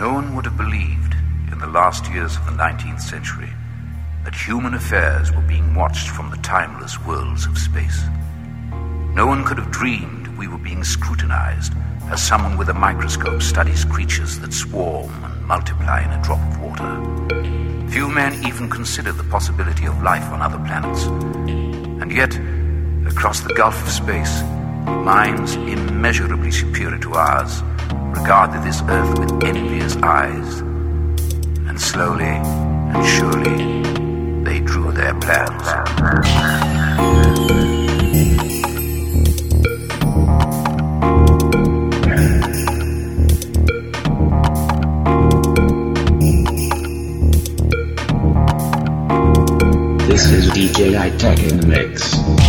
No one would have believed in the last years of the 19th century that human affairs were being watched from the timeless worlds of space. No one could have dreamed we were being scrutinized as someone with a microscope studies creatures that swarm and multiply in a drop of water. Few men even considered the possibility of life on other planets. And yet, across the gulf of space, minds immeasurably superior to ours regarded this earth with envious eyes. And slowly and surely, they drew their plans. This is DJ I-Tech in the mix.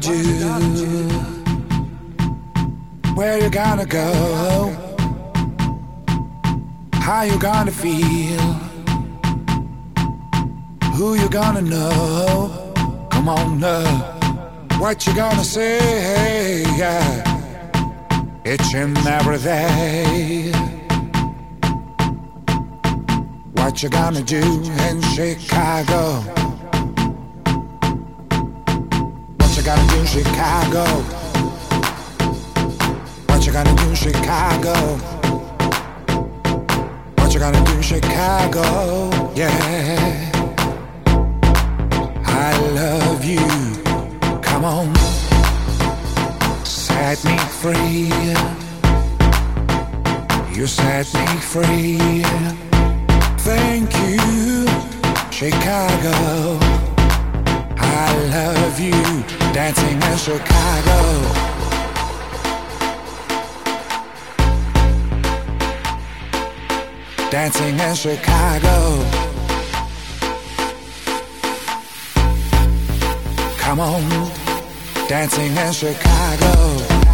Do? Where you gonna go? How you gonna feel? Who you gonna know? Come on up. What you gonna say? Yeah. Each every day. What you gonna do in Chicago? You gonna do in Chicago? What you gonna do in Chicago? What you gonna do in Chicago? Yeah. I love you. Come on. Set me free. You set me free. Thank you, Chicago. I love you, dancing in Chicago. Dancing in Chicago. Come on, dancing in Chicago.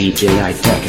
DJ iTech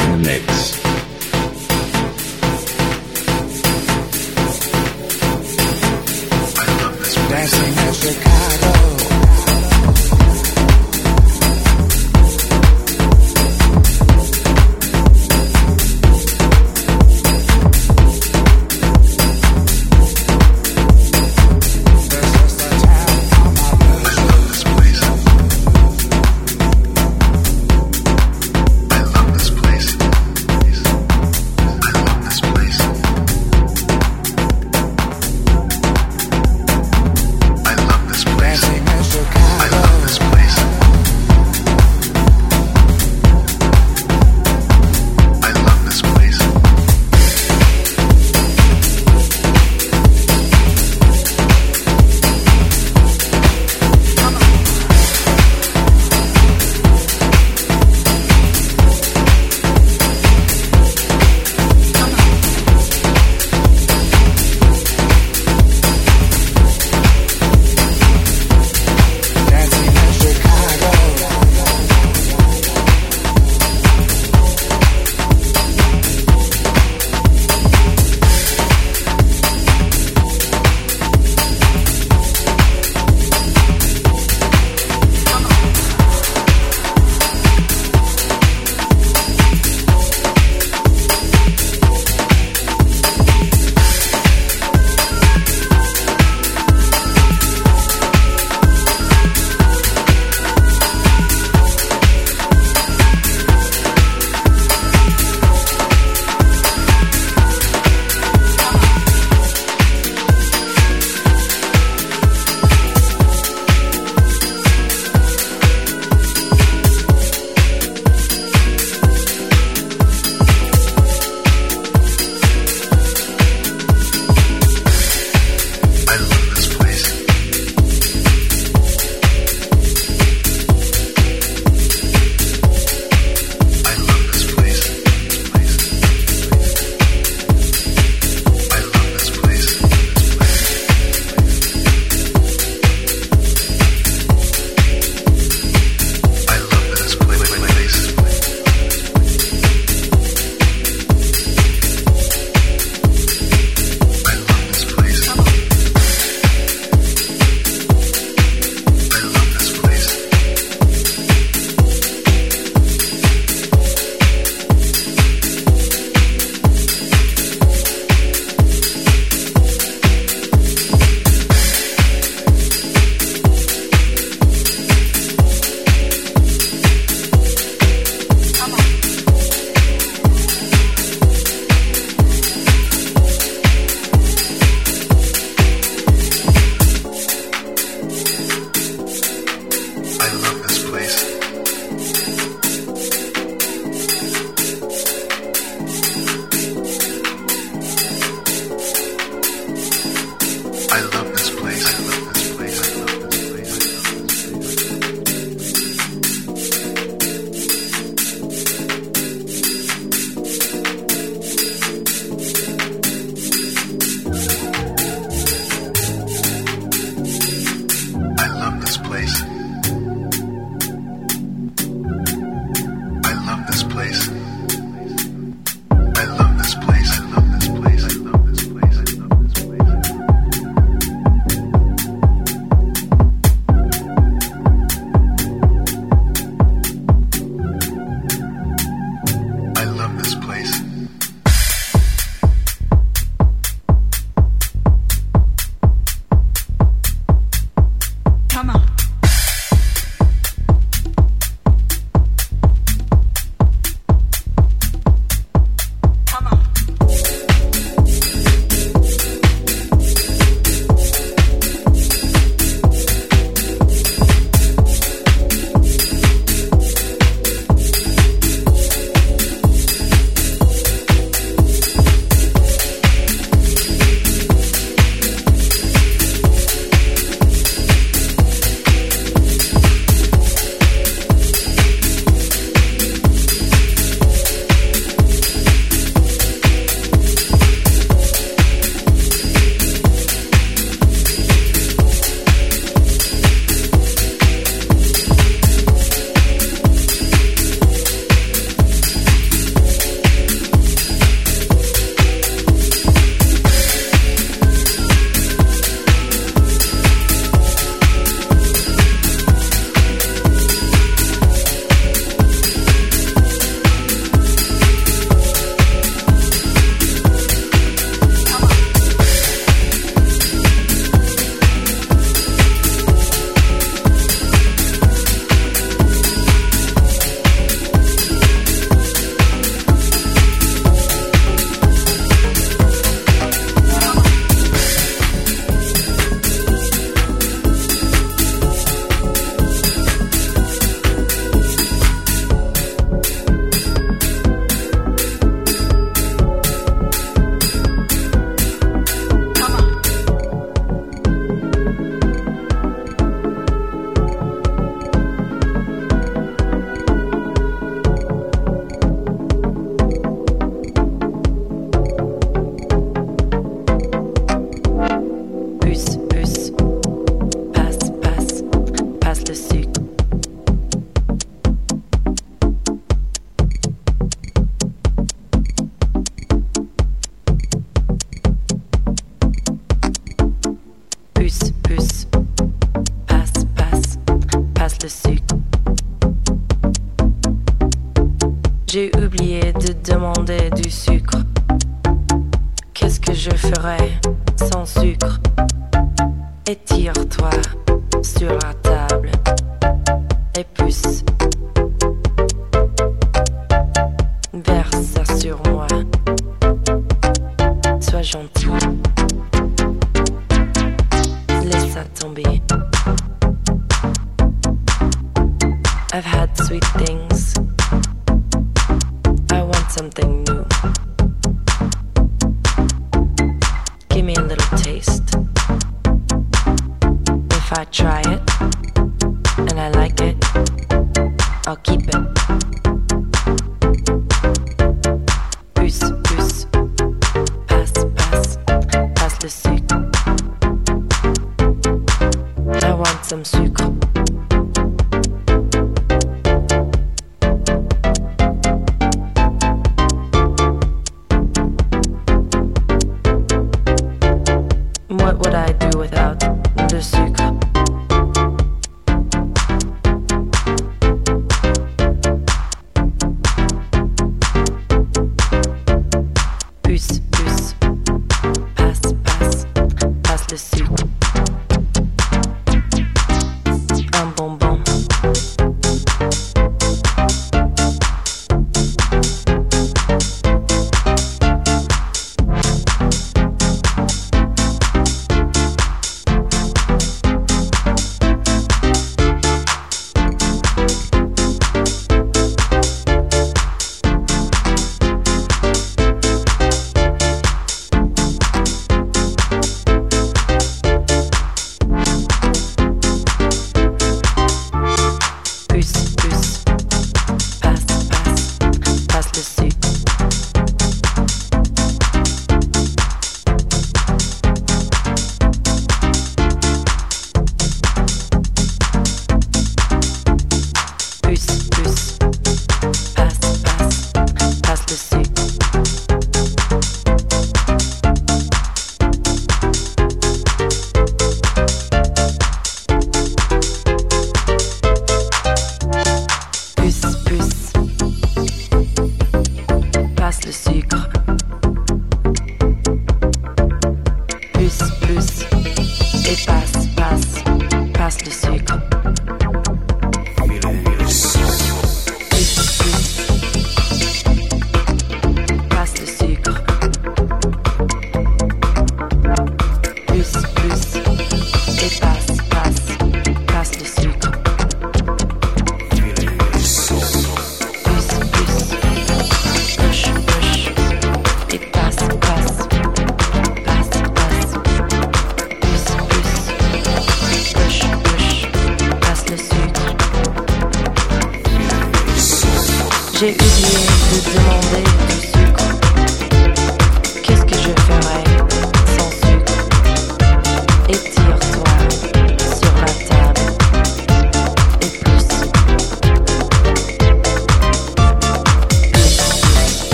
sucre.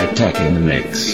DJ I-Tech in the mix.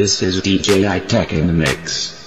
This is DJ I-Tech in the mix.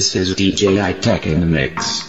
This is DJ I-Tech in the mix.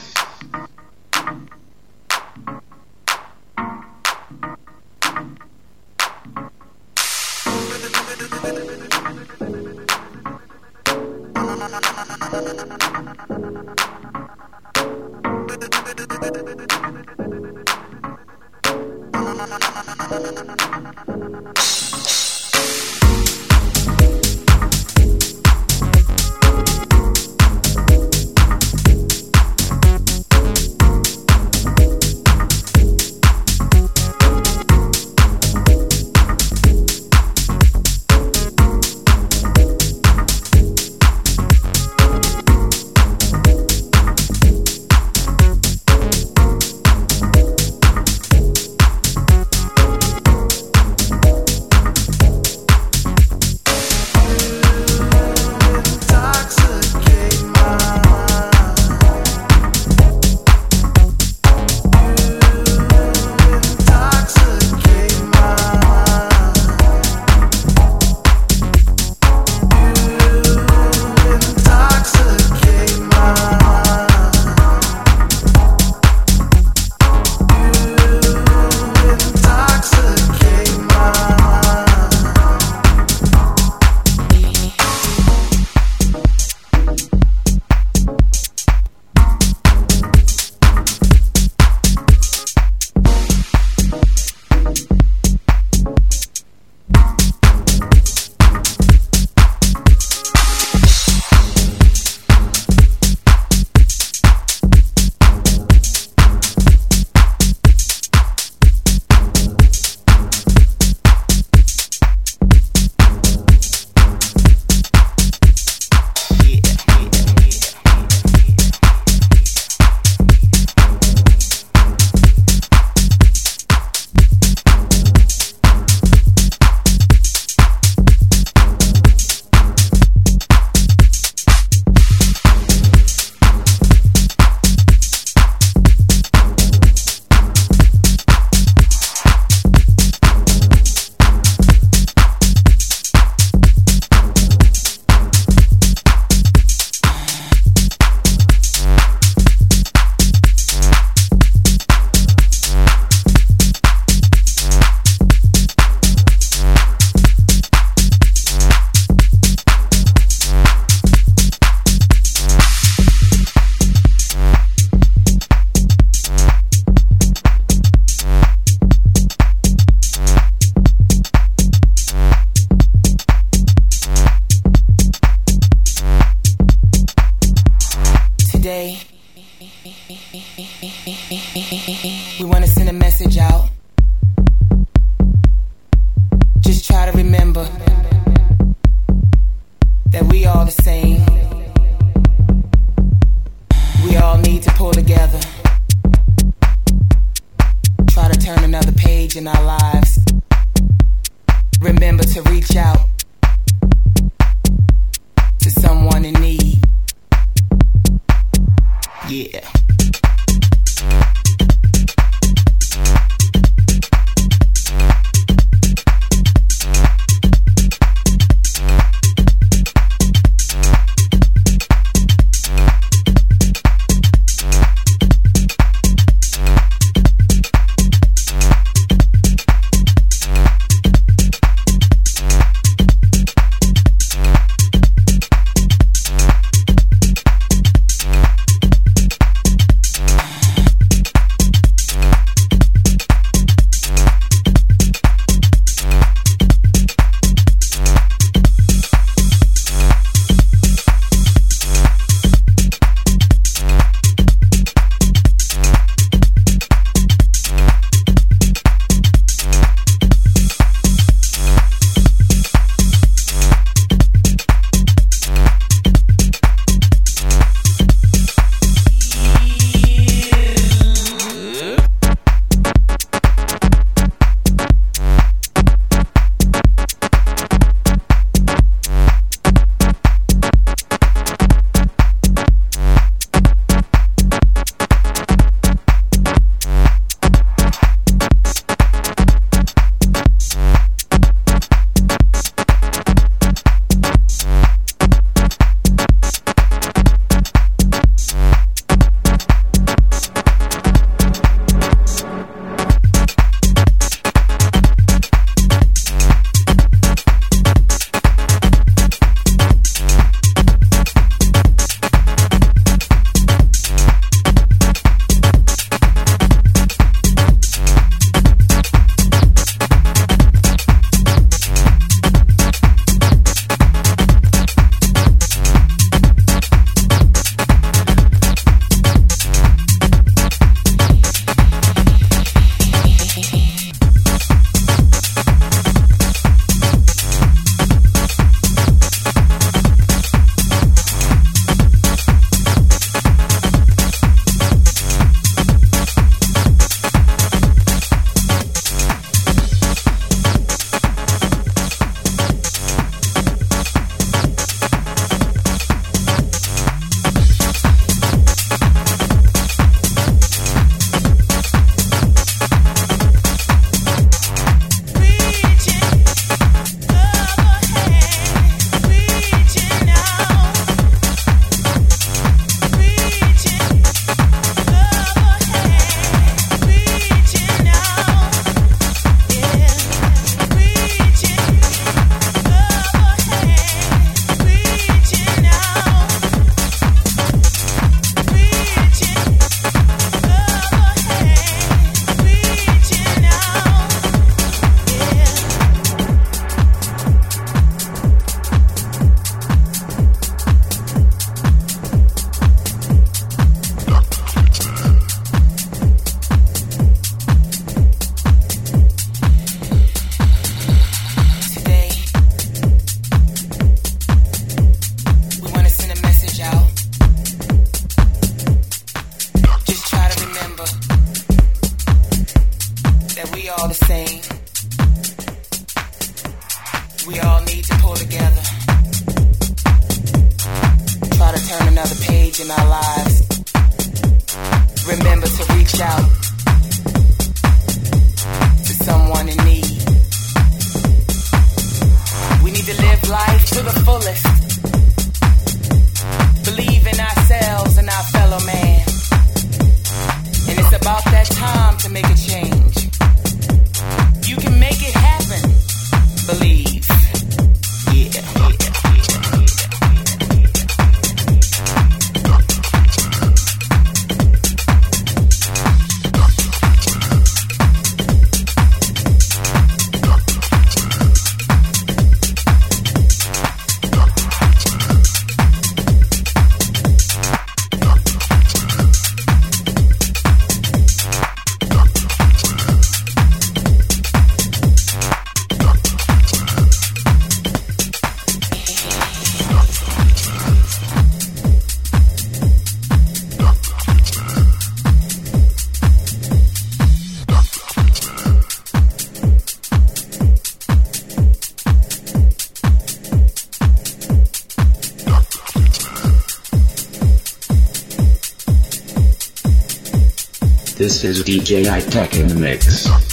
This is DJ I-Tech in the mix.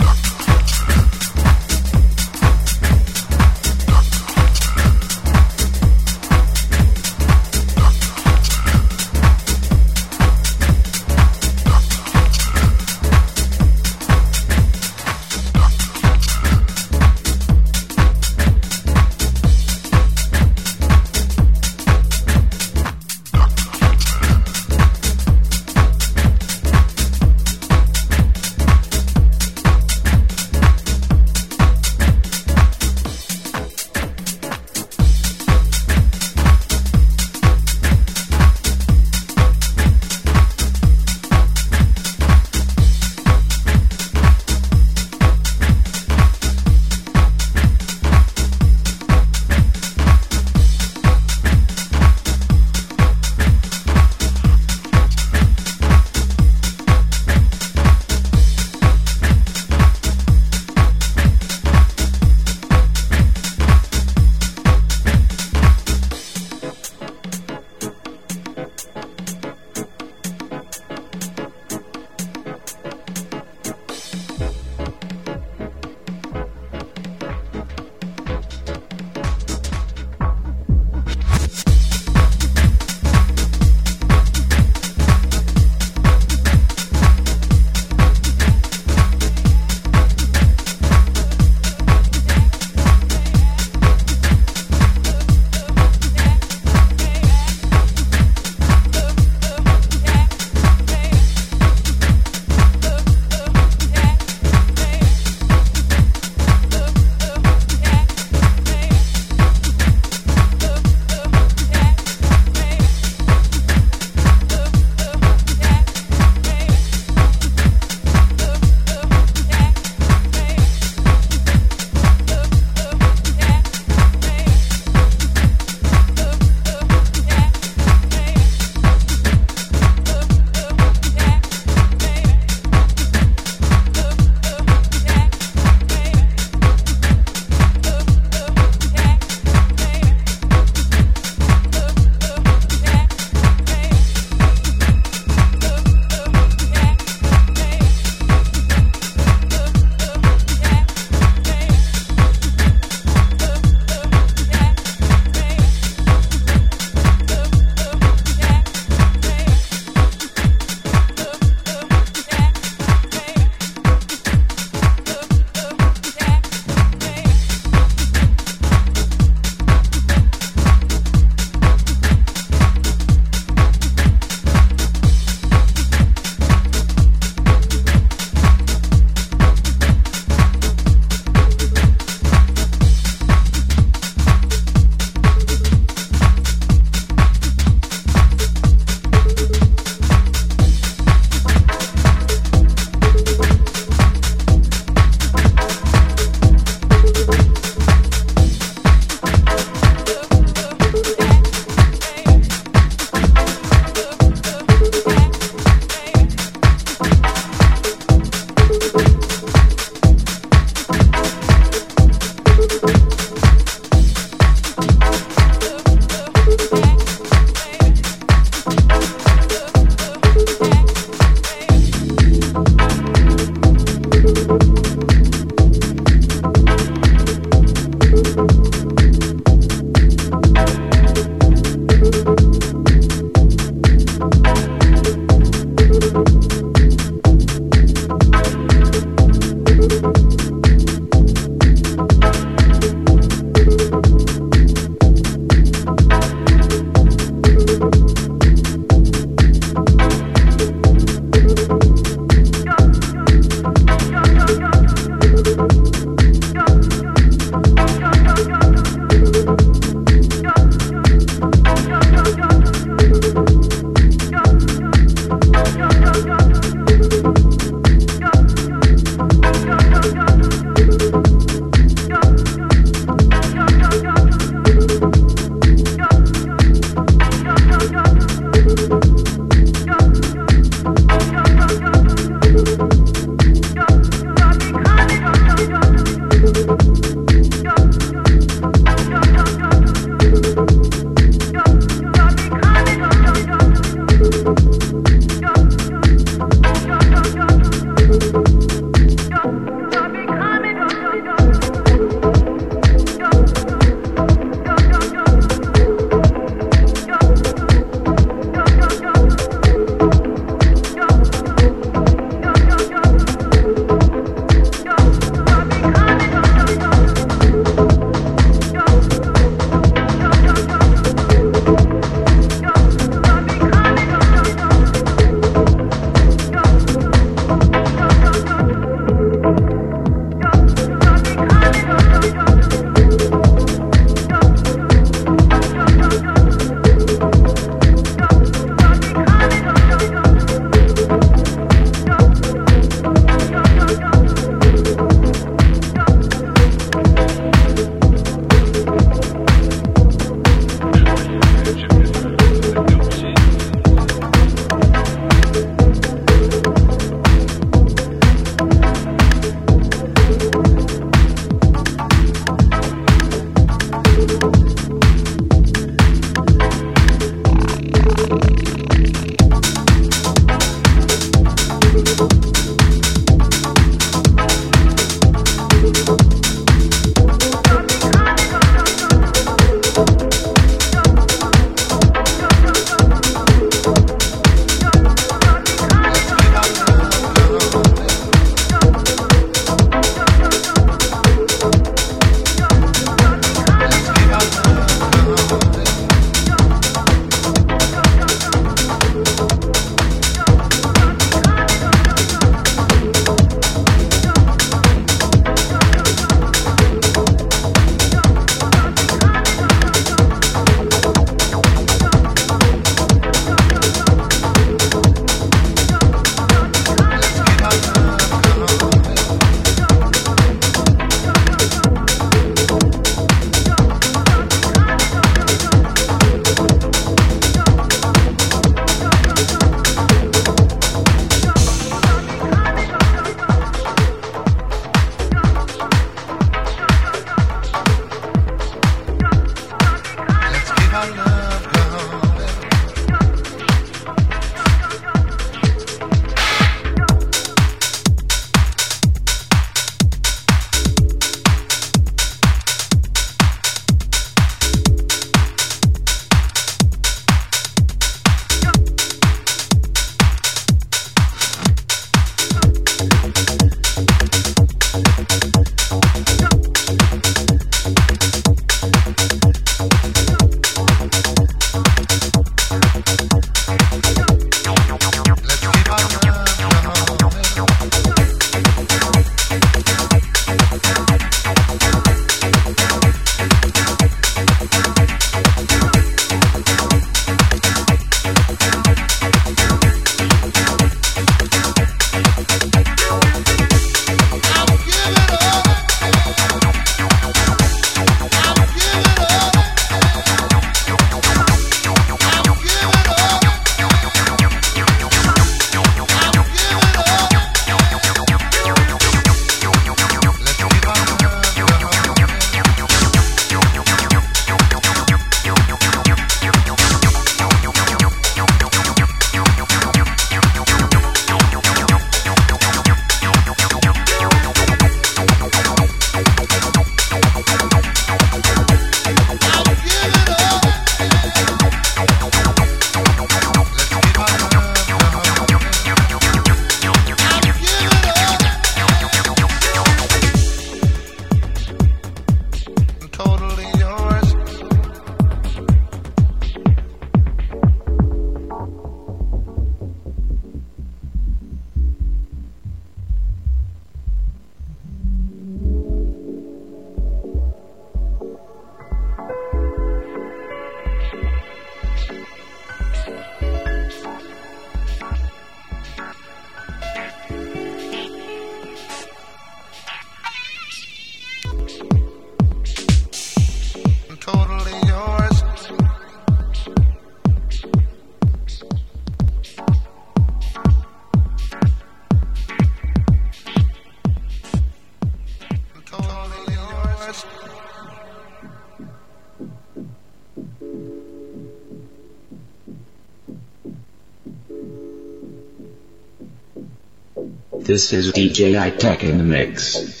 This is DJ I-Tech in the mix.